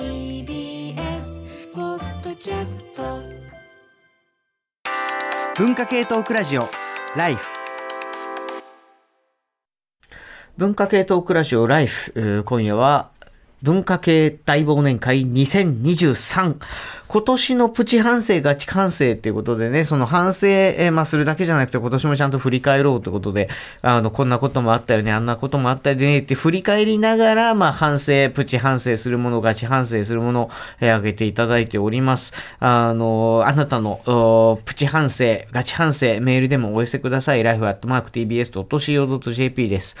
TBS ポッドキャスト文化系トークラジオライフ文化系トークラジオライフ今夜は文化系大忘年会2023今年のプチ反省ガチ反省っていうことでね、その反省、えまあ、するだけじゃなくて今年もちゃんと振り返ろうってことで、あの、こんなこともあったよね、あんなこともあったよねって振り返りながら、まあ、反省、プチ反省するもの、ガチ反省するもの、えー、挙げていただいております。あの、あなたの、プチ反省、ガチ反省、メールでもお寄せください。life.tbs.co.jp です。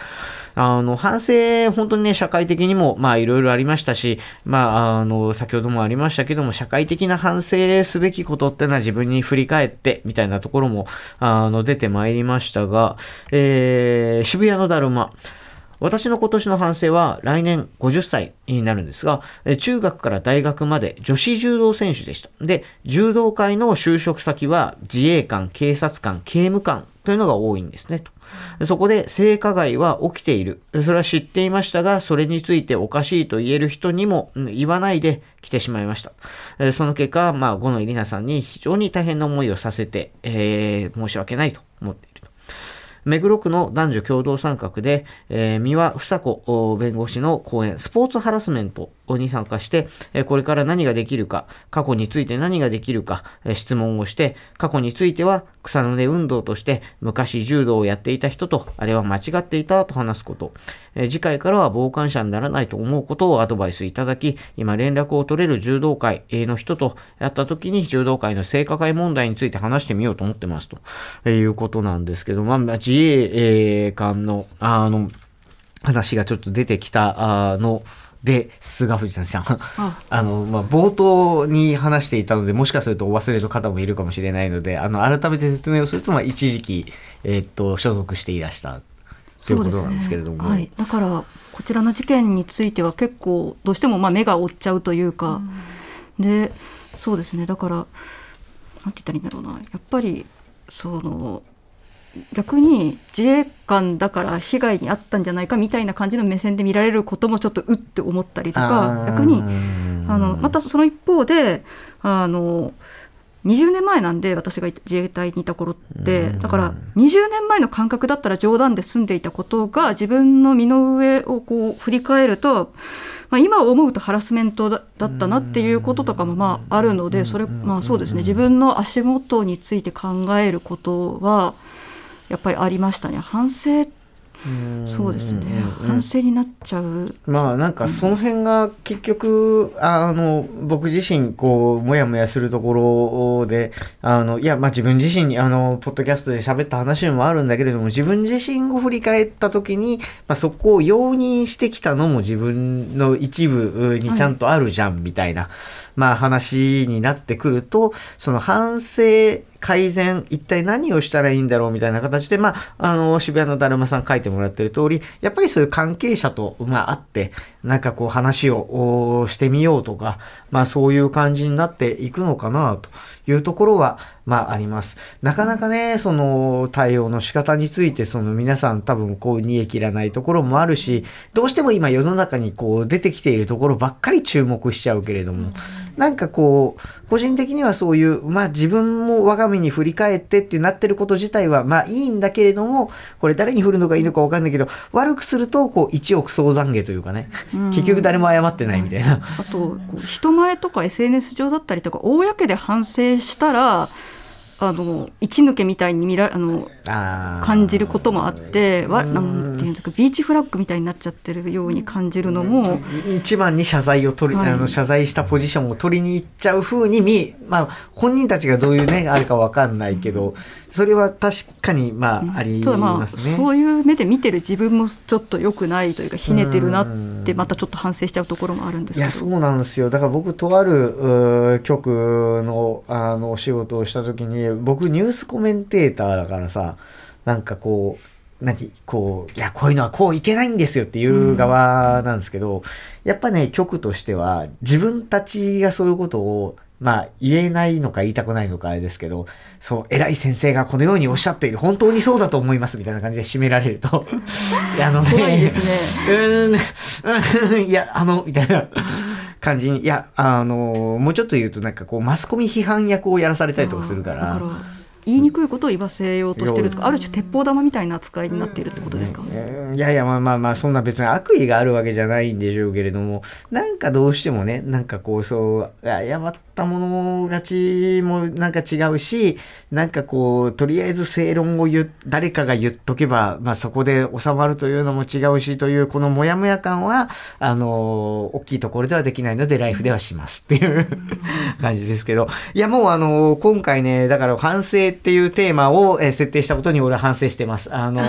あの、反省、本当にね、社会的にも、まあ、いろいろありましたし、まあ、あの、先ほどもありましたけども、社会的な反省すべきことってのは自分に振り返って、みたいなところも、あの、出てまいりましたが、えー、渋谷のだるま。私の今年の反省は来年50歳になるんですが、中学から大学まで女子柔道選手でした。で、柔道界の就職先は自衛官、警察官、刑務官というのが多いんですね。とそこで性加害は起きている。それは知っていましたが、それについておかしいと言える人にも言わないで来てしまいました。その結果、まあ、五野入里奈さんに非常に大変な思いをさせて、えー申し訳ないと思って。目黒区の男女共同参画で、えー三輪房子弁護士の講演、スポーツハラスメントに参加して、えこれから何ができるか、過去について何ができるか、え質問をして、過去については草の根運動として昔柔道をやっていた人と、あれは間違っていたと話すこと、え次回からは傍観者にならないと思うことをアドバイスいただき、今連絡を取れる柔道界の人とやった時に柔道界の性加害問題について話してみようと思ってますと、えいうことなんですけど、まあ、自衛官の、あの、話がちょっと出てきたあので、菅藤さん、あ。の、まあ、冒頭に話していたので、もしかするとお忘れの方もいるかもしれないので、あの、改めて説明をすると、まあ、一時期、えーっと、所属していらした。ということなんですけれども。はい、だからこちらの事件については結構どうしてもまあ目が追っちゃうというか、でそうですね。だからなんて言ったらいいんだろうな。やっぱりその逆に自衛官だから被害に遭ったんじゃないかみたいな感じの目線で見られることもちょっとうって思ったりとか逆にあのまたその一方であの20年前なんで私が自衛隊にいた頃ってだから20年前の感覚だったら冗談で済んでいたことが自分の身の上をこう振り返ると、まあ、今思うとハラスメントだだったなっていうこととかもまああるのでそれまあそうですね。自分の足元について考えることはやっぱりありましたね。反省。そうですね。反省になっちゃう。まあなんかその辺が結局、あの僕自身こうモヤモヤするところであのいやまあ自分自身にあのポッドキャストで喋った話もあるんだけれども自分自身を振り返った時に、まあ、そこを容認してきたのも自分の一部にちゃんとあるじゃんみたいな、まあ話になってくるとその反省改善、一体何をしたらいいんだろうみたいな形で、まあ、あの、渋谷のだるまさん書いてもらってる通り、やっぱりそういう関係者と、まあ、会って、なんかこう話をしてみようとか、まあ、そういう感じになっていくのかな、というところは、まあ、あります。なかなかね、その、対応の仕方について、その皆さん多分こう、煮え切らないところもあるし、どうしても今世の中にこう、出てきているところばっかり注目しちゃうけれども、なんかこう、個人的にはそういう、まあ自分も我が身に振り返ってってなってること自体は、まあいいんだけれども、これ誰に振るのがいいのかわかんないけど、悪くすると、こう、一億総懺悔というかね、結局誰も謝ってないみたいな。あと人前とか SNS 上だったりとか公で反省したらあの一抜けみたいに見らあの感じることもあってわなんていうんですかビーチフラッグみたいになっちゃってるように感じるのも、一番に謝罪を取り、はい。あの謝罪したポジションを取りに行っちゃう風に見、まあ本人たちがどういうね、あるかわかんないけど、それは確かにまあありただますね。そういう目で見てる自分もちょっと良くないというかひねてるなってまたちょっと反省しちゃうところもあるんですけど。いやそうなんですよ。だから僕とある局のあのお仕事をした時に僕ニュースコメンテーターだからさなんかこう何こういやこういうのはこういけないんですよっていう側なんですけど、やっぱね局としては自分たちがそういうことをまあ言えないのか言いたくないのかあれですけど、そう、偉い先生がこのようにおっしゃっている、本当にそうだと思いますみたいな感じで締められると、いやあのね、怖いですうーん、うーん。いや、あの、みたいな感じに、いや、あの、もうちょっと言うとなんかこう、マスコミ批判役をやらされたりとかするから。言いにくいことを言わせようとしてるとかある種鉄砲玉みたいな扱いになっているってことですか、うん。いやいやまあまあまあそんな別に悪意があるわけじゃないんでしょうけれどもなんかどうしてもねなんかこうそう誤ったもの勝ちもなんか違うしなんかこうとりあえず正論を言う誰かが言っとけば、まあ、そこで収まるというのも違うしというこのモヤモヤ感はあの大きいところではできないのでライフではしますっていう 感じですけど。いやもうあの今回ねだから反省っていうテーマを、えー設定したことに俺は反省してます。あの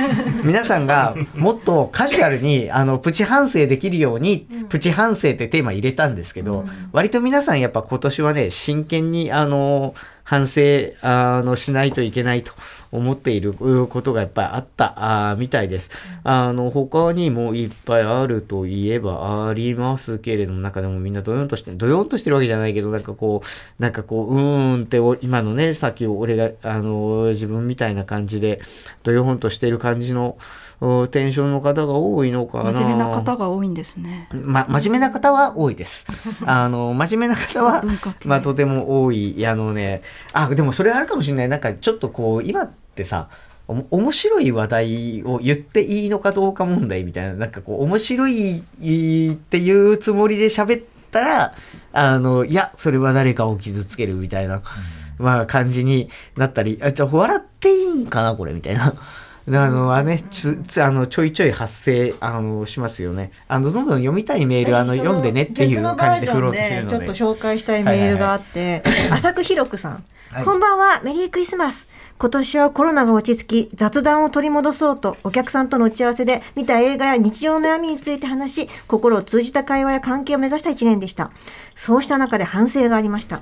皆さんがもっとカジュアルにあのプチ反省できるように、プチ反省ってテーマ入れたんですけど、割と皆さんやっぱ今年はね真剣にあの反省あのしないといけないと思っていることがやっぱりあったみたいです。あの他にもいっぱいあるといえばありますけれども、なんかでもみんなドヨンとして、ドヨンとしてるわけじゃないけど、なんかこう、なんかこう、うーんってお今のね、さっき俺が、あの、自分みたいな感じで、ドヨンとしてる感じの、おテンションの方が多いのかな。真面目な方が多いんですねま、真面目な方は多いです。あの、真面目な方はまあ、とても多い。あのね、あ、でもそれあるかもしれない。なんか、ちょっとこう、今ってさ、面白い話題を言っていいのかどうか問題みたいな、なんかこう、面白いっていうつもりで喋ったら、あの、いや、それは誰かを傷つけるみたいな、まあ、感じになったり、あ、じゃあ笑っていいんかな、これ、みたいな。あの、あね、つ、つ、あの、ちょいちょい発生、あの、しますよね。あの、どんどん読みたいメール、あの、読んでねっていう感じで振ろうとしてるので。ちょっと紹介したいメールがあって、浅くひろくさん、はいこんばんは、メリークリスマス。今年はコロナが落ち着き、雑談を取り戻そうと、お客さんとの打ち合わせで見た映画や日常の悩みについて話し、心を通じた会話や関係を目指した一年でした。そうした中で反省がありました。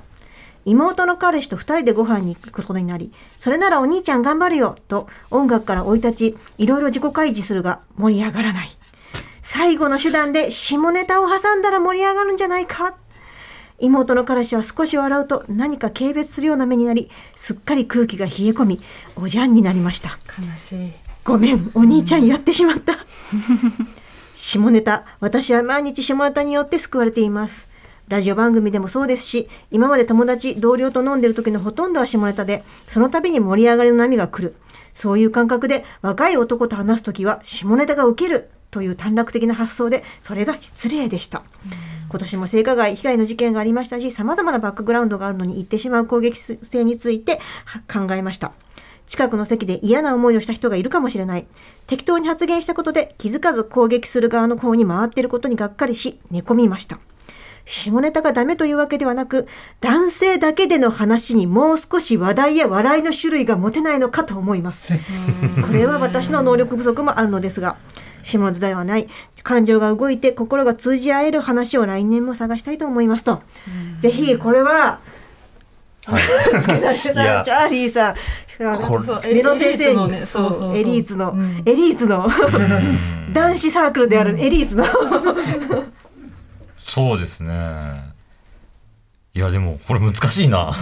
妹の彼氏と二人でご飯に行くことになり、それならお兄ちゃん頑張るよと音楽から追い立ち、いろいろ自己開示するが盛り上がらない。最後の手段で下ネタを挟んだら盛り上がるんじゃないか妹の彼氏は少し笑うと何か軽蔑するような目になり、すっかり空気が冷え込み、おじゃんになりました。悲しい。ごめん、お兄ちゃんやってしまった。下ネタ、私は毎日下ネタによって救われています。ラジオ番組でもそうですし、今まで友達、同僚と飲んでる時のほとんどは下ネタで、その度に盛り上がりの波が来る。そういう感覚で若い男と話す時は下ネタが受けるという短絡的な発想で、それが失礼でした。今年も性加害被害の事件がありましたし、様々なバックグラウンドがあるのに言ってしまう攻撃性については考えました。近くの席で嫌な思いをした人がいるかもしれない。適当に発言したことで気づかず攻撃する側の方に回っていることにがっかりし、寝込みました。下ネタがダメというわけではなく、男性だけでの話にもう少し話題や笑いの種類が持てないのかと思います。これは私の能力不足もあるのですが、下ネタではない。感情が動いて心が通じ合える話を来年も探したいと思いますと。ぜひ、これは、はい。チャーリーさん、メロ先生に、エリーツのエリーツの、うん。エリーツの、男子サークルであるエリーツの、そうですね。いや、でも、これ難しいな。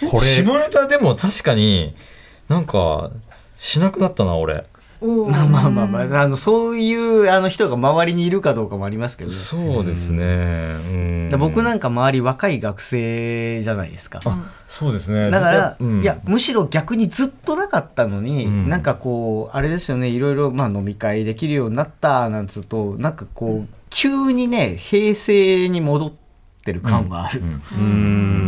ここれ下ネタでも確かに、なんか、しなくなったな、俺。まあまあまあまあ、あの、そういうあの人が周りにいるかどうかもありますけどね。そうですね。うんで僕なんか周り若い学生じゃないですか。あ、そうですね。だから、うんいや、むしろ逆にずっとなかったのに、うんなんかこう、あれですよね、いろいろ、まあ飲み会できるようになった、なんつうと、なんかこう、急にね、平成に戻ってる感がある。うんう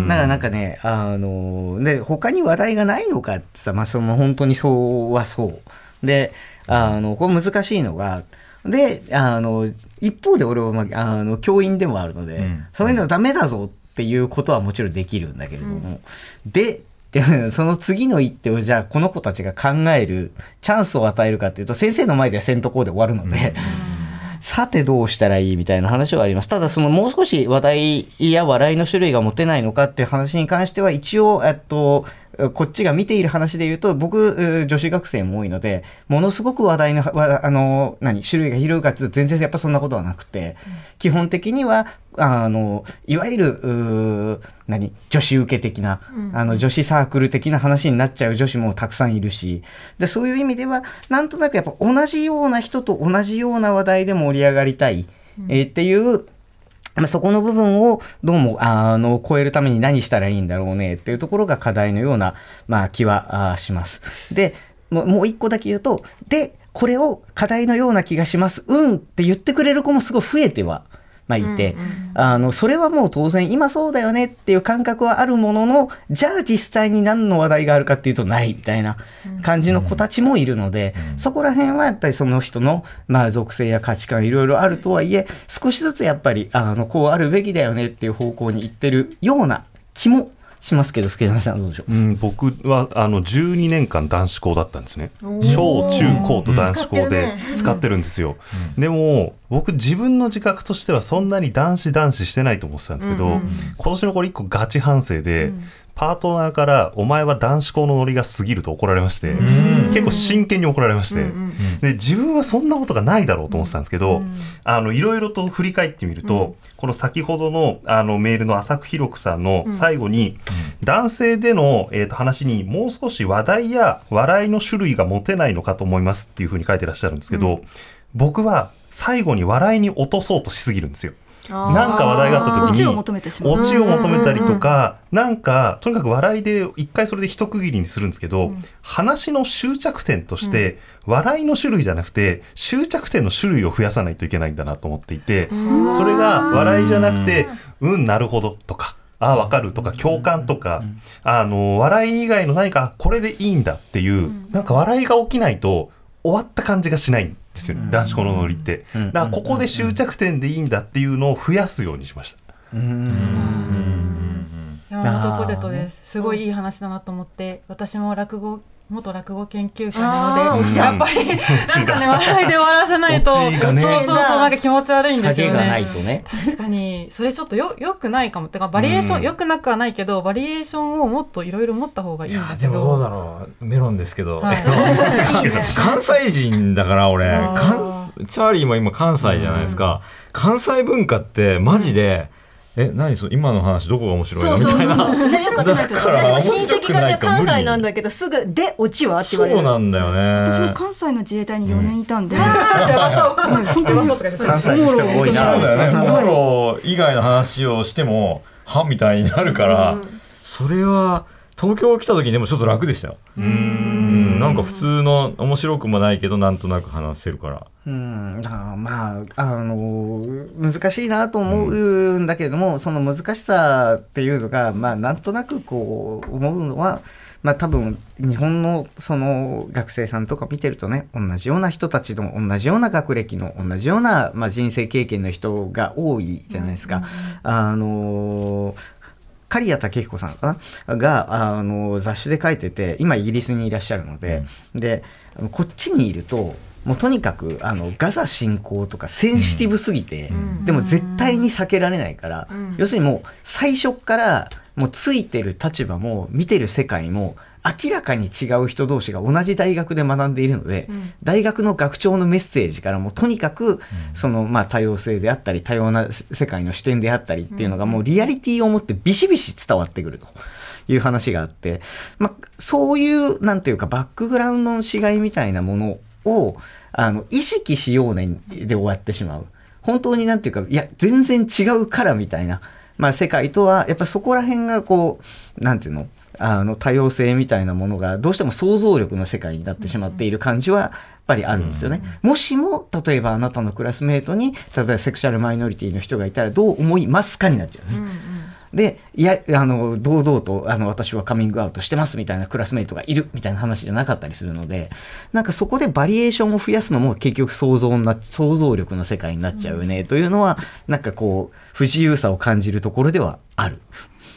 ん。だからなんかね、あの、で、他に話題がないのかってさ、まあ、その本当にそうはそう。で、あの、これ難しいのが、で、あの、一方で俺は、まあ、あの、教員でもあるので、うん。そういうのダメだぞっていうことはもちろんできるんだけれども、で、で その次の一手をじゃあこの子たちが考えるチャンスを与えるかっていうと先生の前ではせんとこうで終わるので、さてどうしたらいいみたいな話はあります。ただそのもう少し話題や笑いの種類が持てないのかっていう話に関しては一応、えっと、こっちが見ている話で言うと、僕、えー女子学生も多いので、ものすごく話題の、わあの、何、種類が広いかっていうと全然やっぱそんなことはなくて、基本的には、あの、いわゆる、何、女子受け的な、あの、女子サークル的な話になっちゃう女子もたくさんいるし、で、そういう意味では、なんとなくやっぱ同じような人と同じような話題で盛り上がりたい、えーっていう、まあ、そこの部分をどうもあの超えるために何したらいいんだろうねっていうところが課題のような、まあ、気はします。でもう一個だけ言うとでこれを課題のような気がしますうんって言ってくれる子もすごい増えては。まあ、いて、あのそれはもう当然今そうだよねっていう感覚はあるもののじゃあ実際に何の話題があるかっていうとないみたいな感じの子たちもいるので、そこら辺はやっぱりその人の、まあ、属性や価値観いろいろあるとはいえ少しずつやっぱりあのこうあるべきだよねっていう方向に行ってるような気もしますけど助田さんどうでしょう？うん、僕はあの12年間男子校だったんですね。ー。小中高と男子校でうん使ってるんですよ、でも僕自分の自覚としてはそんなに男子男子してないと思ってたんですけど、今年のこれ一個ガチ反省で、パートナーから「お前は男子校のノリが過ぎる」と怒られまして、結構真剣に怒られまして、で自分はそんなことがないだろうと思ってたんですけど、あのいろいろと振り返ってみると、この先ほどのあのメールの浅くひろくさんの最後に、男性での、えー、と話にもう少し話題や笑いの種類が持てないのかと思いますっていうふうに書いてらっしゃるんですけど、僕は最後に笑いに落とそうとしすぎるんですよ。なんか話題があった時にオチを求めてしまうオチを求めたりとか、なんかとにかく笑いで一回それで一区切りにするんですけど、話の終着点として、笑いの種類じゃなくて終着点の種類を増やさないといけないんだなと思っていて、それが笑いじゃなくて「うんなるほど」とか。ああ、わかるとか、共感とか、あの、笑い以外の何か、これでいいんだっていう、なんか笑いが起きないと、終わった感じがしないんですよね、男子校のノリって。だから、ここで終着点でいいんだっていうのを増やすようにしました。山本ポテトです。すごいいい話だなと思って、私も落語元落語研究者なので、やっぱりなんかね 笑いで終わらせないと、ね。そうそうそうなんか気持ち悪いんですよ下げがないね。とね。確かに。それちょっとよよくないかも。てかバリエーション、よくなくはないけどバリエーションをもっといろいろ持った方がいいんだけでもどうだど。ろう。メロンですけど、はい。関西人だから俺。チャーリーも今関西じゃないですか、関西文化ってマジで、え何それ今の話どこが面白いの？みたいな。だから面親白くな関西なんだけどすぐ「でオチは?」って言われる。そうなんだよ私もね関西の自衛隊に4年いたんで、う。やばそう。とか言って関西の人が多いそうだよね。な。モロ以外の話をしてもはみたいになるから、それは東京来た時にでもちょっと楽でしたよ。うんなんか普通の面白くもないけどなんとなく話せるからうん、だからまあ、あの難しいなと思うんだけれども、その難しさっていうのが、まあ、なんとなくこう、思うのは、まあ多分、日本のその学生さんとか見てるとね、同じような人たちの、同じような学歴の、同じような、まあ、人生経験の人が多いじゃないですか。あの刈谷武彦さんかな？があの雑誌で書いてて今イギリスにいらっしゃるので、であのこっちにいるともうとにかくあのガザ侵攻とかセンシティブすぎて、でも絶対に避けられないから、要するにもう最初からもうついてる立場も見てる世界も明らかに違う人同士が同じ大学で学んでいるので、大学の学長のメッセージからもうとにかくそのまあ多様性であったり多様な世界の視点であったりっていうのがもうリアリティを持ってビシビシ伝わってくると。いう話があって、まあ、そういう、なんていうか、バックグラウンドの違いみたいなものを、あの、意識しようねで終わってしまう。本当になんていうか、いや、全然違うからみたいな、まあ、世界とは、やっぱそこら辺がこう、なんていうの、あの、多様性みたいなものが、どうしても想像力の世界になってしまっている感じは、やっぱりあるんですよね。もしも、例えばあなたのクラスメートに、例えばセクシャルマイノリティの人がいたらどう思いますかになっちゃうんです。で、いや、あの、堂々と、あの、私はカミングアウトしてますみたいなクラスメイトがいるみたいな話じゃなかったりするので、なんかそこでバリエーションを増やすのも結局想像な、想像力の世界になっちゃうよね、というのは、なんかこう、不自由さを感じるところではある。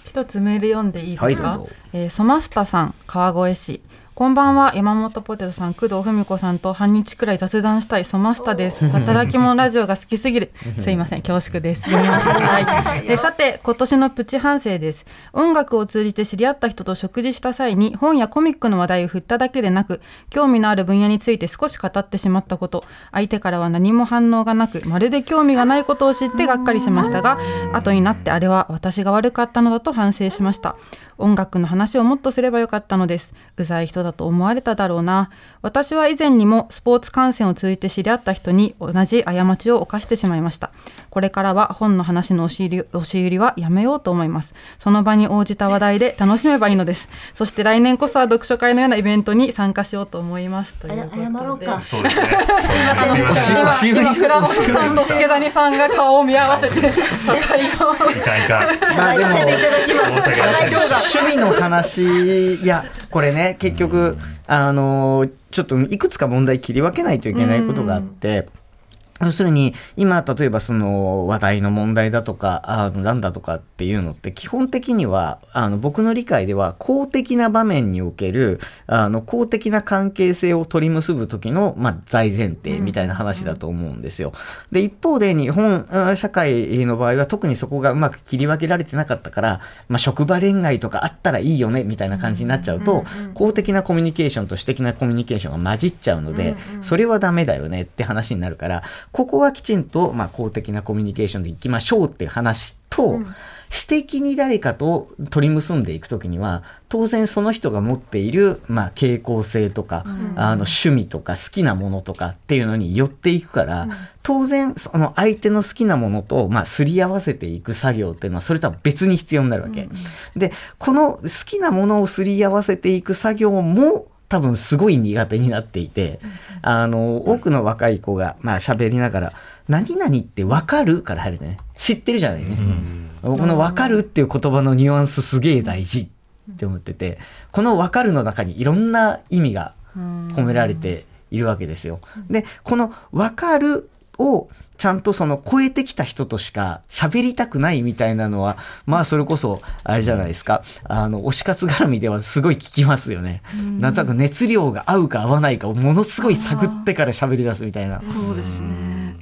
一つメール読んでいいですか、はいえーソマスタさん川越市こんばんは。山本ポテトさん工藤文子さんと半日くらい雑談したいソマスタです。働き者ラジオが好きすぎる。すいません。恐縮です。読みましたはい。でさて今年のプチ反省です。音楽を通じて知り合った人と食事した際に本やコミックの話題を振っただけでなく興味のある分野について少し語ってしまったこと相手からは何も反応がなくまるで興味がないことを知ってがっかりしましたが後になってあれは私が悪かったのだと反省しました音楽の話をもっとすればよかったのです。うざい人だと思われただろうな。私は以前にもスポーツ観戦を通じて知り合った人に同じ過ちを犯してしまいました。これからは本の話の押し入り押し売りはやめようと思います。その場に応じた話題で楽しめばいいのです。そして来年こそは読書会のようなイベントに参加しようと思いますということで。謝ろうか。そうです倉本さんと助谷さんが顔を見合わせて社会のいかんいか。ん。まあでも申し訳ないです。趣味の話いやこれね結局あのちょっといくつか問題切り分けないといけないことがあって。要するに今例えばその話題の問題だとかあのなんだとかっていうのって基本的にはあの僕の理解では公的な場面におけるあの公的な関係性を取り結ぶ時の、まあ、大前提みたいな話だと思うんですよ。で一方で日本あ社会の場合は特にそこがうまく切り分けられてなかったから、まあ、職場恋愛とかあったらいいよねみたいな感じになっちゃうと、公的なコミュニケーションと私的なコミュニケーションが混じっちゃうので、それはダメだよねって話になるからここはきちんと、まあ、公的なコミュニケーションでいきましょうっていう話と、私的に誰かと取り結んでいくときには当然その人が持っている、まあ、傾向性とか、あの趣味とか好きなものとかっていうのに寄っていくから、当然その相手の好きなものと、まあ、すり合わせていく作業っていうのはそれとは別に必要になるわけ。でこの好きなものをすり合わせていく作業も多分すごい苦手になっていて、あの多くの若い子がまあ喋りながら「何々って分かる?」から入るとね知ってるじゃないね。僕の分かるっていう言葉のニュアンスすげえ大事って思っててこの分かるの中にいろんな意味が込められているわけですよ。でこの分かるをちゃんとその超えてきた人としか喋りたくないみたいなのはまあそれこそあれじゃないですかあの推し活絡みではすごい聞きますよね。なんとなく熱量が合うか合わないかをものすごい探ってから喋り出すみたいな。そうですね。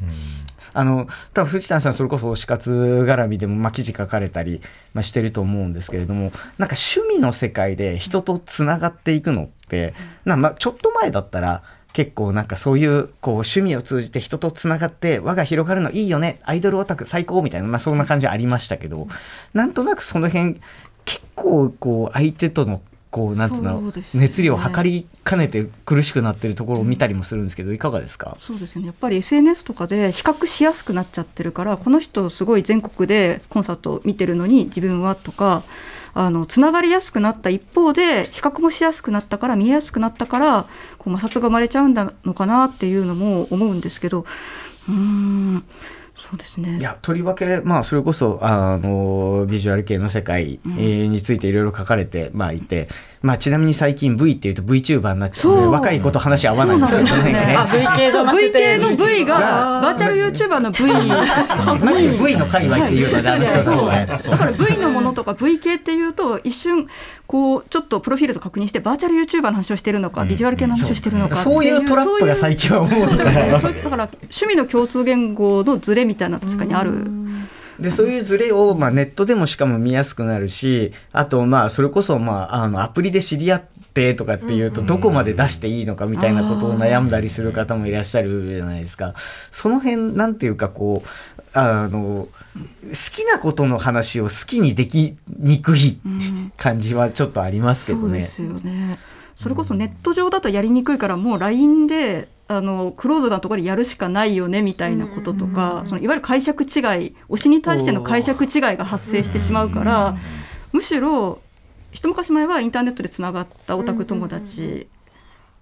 あの多分藤田さんそれこそ推し活絡みでも、まあ、記事書かれたり、まあ、してると思うんですけれどもなんか趣味の世界で人とつながっていくのってな、まあ、ちょっと前だったら結構なんかそういうこう趣味を通じて人とつながって輪が広がるのいいよねアイドルオタク最高みたいな、まあ、そんな感じはありましたけどなんとなくその辺結構こう相手とのこうなんつうの熱量を測りかねて苦しくなってるところを見たりもするんですけどいかがですか？そうですよね。やっぱり SNS とかで比較しやすくなっちゃってるからこの人すごい全国でコンサートを見てるのに自分はとかあのつながりやすくなった一方で比較もしやすくなったから見えやすくなったからこう摩擦が生まれちゃうんだのかなっていうのも思うんですけどうーんそうですね。いやとりわけまあそれこそあのビジュアル系の世界、えーについていろいろ書かれて、まあ、いて、まあ、ちなみに最近 V っていうと VTuber になっちゃうので若い子と話合わないんですよそうなんです。よね。あ V 系の V がバーチャル YouTuber の V マジで V の界隈っていうので、あの人たちだから V のものとか V 系っていうと一瞬こうちょっとプロフィールと確認してバーチャル YouTuber の話をしてるのかビジュアル系の話をしてるのかそういうトラップが最近は思うだから趣味の共通言語のズレみたいな確かにある。でそういうズレを、まあ、ネットでもしかも見やすくなるしあとまあそれこそ、まあ、あのアプリで知り合ってとかっていうとどこまで出していいのかみたいなことを悩んだりする方もいらっしゃるじゃないですか。その辺なんていうかこうあの好きなことの話を好きにできにくい感じはちょっとありますけどね。そうですよね。それこそネット上だとやりにくいからもう LINE であのクローズなところでやるしかないよねみたいなこととか、そのいわゆる解釈違い推しに対しての解釈違いが発生してしまうから、むしろ一昔前はインターネットでつながったオタク友達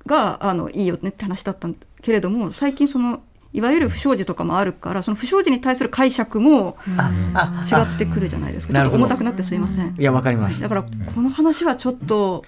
があのいいよねって話だったんけれども最近そのいわゆる不祥事とかもあるからその不祥事に対する解釈も違ってくるじゃないですかちょっと重たくなってすいません。いやわかりますだ。からこの話はちょっと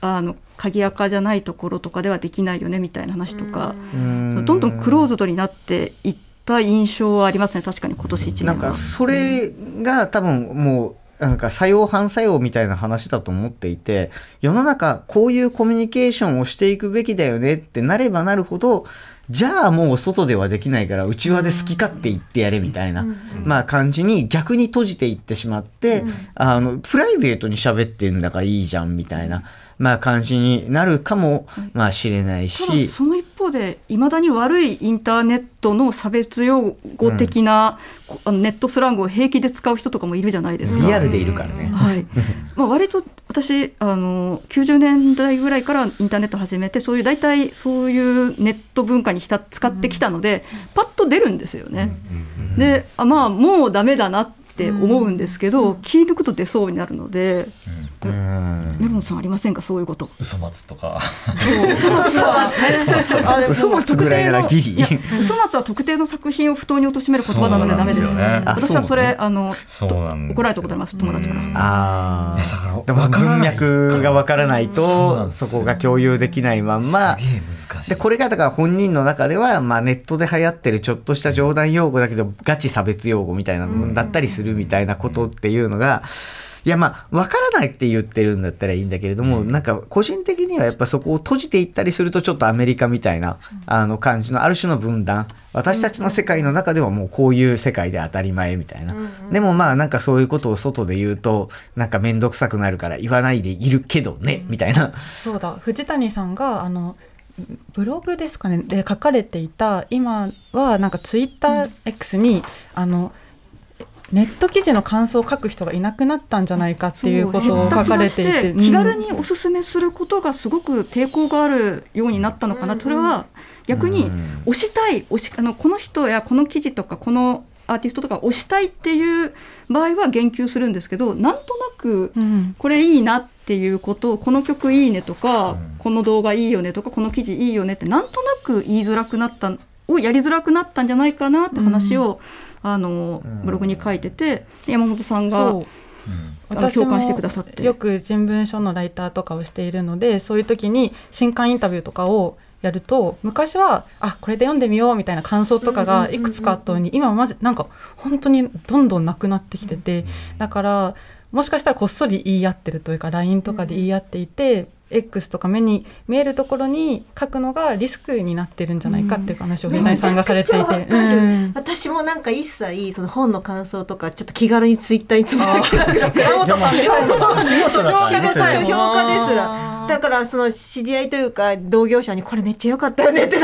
あの鍵垢じゃないところとかではできないよねみたいな話とかうんどんどんクローズドになっていった印象はありますね確かに今年1なんかそれが多分もうなんか作用反作用みたいな話だと思っていて世の中こういうコミュニケーションをしていくべきだよねってなればなるほどじゃあもう外ではできないから内輪で好き勝手言ってやれみたいな、まあ感じに逆に閉じていってしまって、あのプライベートに喋ってんだからいいじゃんみたいな、まあ感じになるかもまあしれないただし。その一方でいまだに悪いインターネットの差別用語的な、ネットスラングを平気で使う人とかもいるじゃないですか。リアルでいるからね。はい、まあ割と私あの90年代ぐらいからインターネット始めてそういう大体そういうネット文化にひた使ってきたので、パッと出るんですよね。であまあもうダメだなって思うんですけど、気抜くと出そうになるので、うんメロンさんありませんか？そういうこと。嘘松とかそう嘘松は嘘松ぐらいならギリ嘘松は特定の作品を不当に貶める言葉なのでダメです。そうなんですよねあ私はそれあのそうなんですよ怒られたことあります友達から。うんあえだからあ。でも文脈がわからないそうなんとですよそこが共有できないまんま。でこれがだから本人の中では、まあ、ネットで流行ってるちょっとした冗談用語だけどガチ差別用語みたいなのだったりするみたいなことっていうのが。いやまあ分からないって言ってるんだったらいいんだけれども、なんか個人的にはやっぱそこを閉じていったりするとちょっとアメリカみたいなあの感じのある種の分断私たちの世界の中ではもうこういう世界で当たり前みたいな、でもまあなんかそういうことを外で言うとなんか面倒くさくなるから言わないでいるけどねみたいな。そうだ。藤谷さんがあのブログですかねで書かれていた今はなんかツイッター X に、あのネット記事の感想を書く人がいなくなったんじゃないかっていうことを書かれていて、気軽におすすめすることがすごく抵抗があるようになったのかな、それは逆に推したい推しあのこの人やこの記事とかこのアーティストとか推したいっていう場合は言及するんですけどなんとなくうん。これいいなっていうことこの曲いいねとか、うん。この動画いいよねとかこの記事いいよねってなんとなく言いづらくなったをやりづらくなったんじゃないかなって話を、あのブログに書いてて山本さんがそう。あの共感してくださって。よく人文書のライターとかをしているのでそういう時に新刊インタビューとかをやると昔はあこれで読んでみようみたいな感想とかがいくつかあったのに今はまずなんか本当にどんどんなくなってきてて。だからもしかしたらこっそり言い合ってるというか LINE とかで言い合っていて X とか目に見えるところに書くのがリスクになってるんじゃないかっていう話を藤谷さんがされていて。私もなんか一切その本の感想とかちょっと気軽にツイッターにつぶやけなくなって。山本さ評家ですら書評家ですら。だからその知り合いというか同業者にこれめっちゃ良かったよねって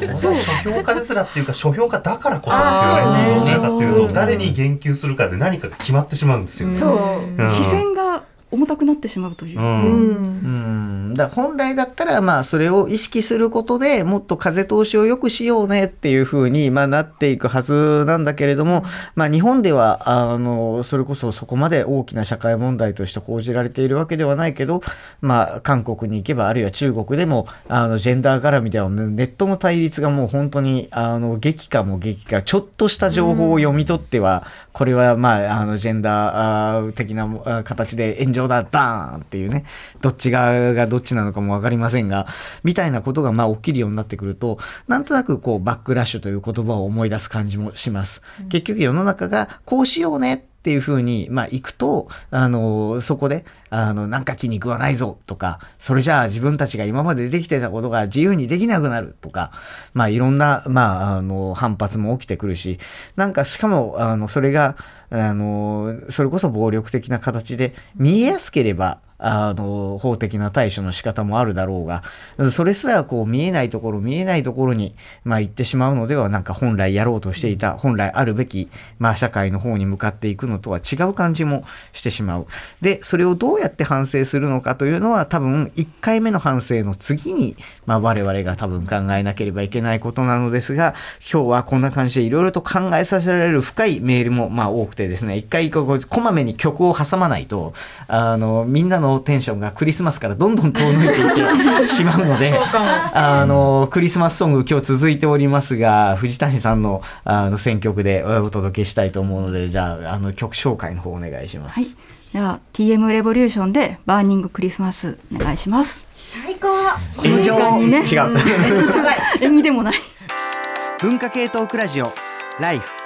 て書評家ですらっていうか書評家だからこそですよねどちらかというと誰に言及するかで何かが決まってしまうんですよ、そう。うん。視線が重たくなってしまうという。うん。うん。うん。だ本来だったらまあそれを意識することでもっと風通しを良くしようねっていうふうにまあなっていくはずなんだけれども、まあ、日本ではあのそれこそそこまで大きな社会問題として報じられているわけではないけど、まあ、韓国に行けばあるいは中国でもあのジェンダー絡みではネットの対立がもう本当にあの激化も激化ちょっとした情報を読み取ってはこれはまああのジェンダー的なあ形で炎上だバーンっていうねどっち側がどっちなのかも分かりませんがみたいなことがまあ起きるようになってくるとなんとなくこうバックラッシュという言葉を思い出す感じもします。結局世の中がこうしようねっていうふうに、まあ、行くと、あの、そこで、あの、なんか気に食わないぞとか、それじゃあ自分たちが今までできてたことが自由にできなくなるとか、まあ、いろんな、まあ、あの、反発も起きてくるし、なんかしかも、あの、それが、あの、それこそ暴力的な形で見えやすければ、あの、法的な対処の仕方もあるだろうが、それすらこう見えないところ、見えないところに、まあ行ってしまうのでは、なんか本来やろうとしていた、本来あるべき、まあ社会の方に向かっていくのとは違う感じもしてしまう。で、それをどうやって反省するのかというのは、多分1回目の反省の次に、まあ我々が多分考えなければいけないことなのですが、今日はこんな感じでいろいろと考えさせられる深いメールもまあ多くてですね、一回こうこまめに曲を挟まないと、あの、みんなのテンションがクリスマスからどんどん遠のいていってしまうので、あの、クリスマスソング今日続いておりますが、藤谷さんのあの選曲でお届けしたいと思うので、じゃあ、あの曲紹介の方お願いします。はい。では TM レボリューションでバーニングクリスマスお願いします。最高炎上、この時間にね違う。演技でもない。文化系トークラジオ、ライフ。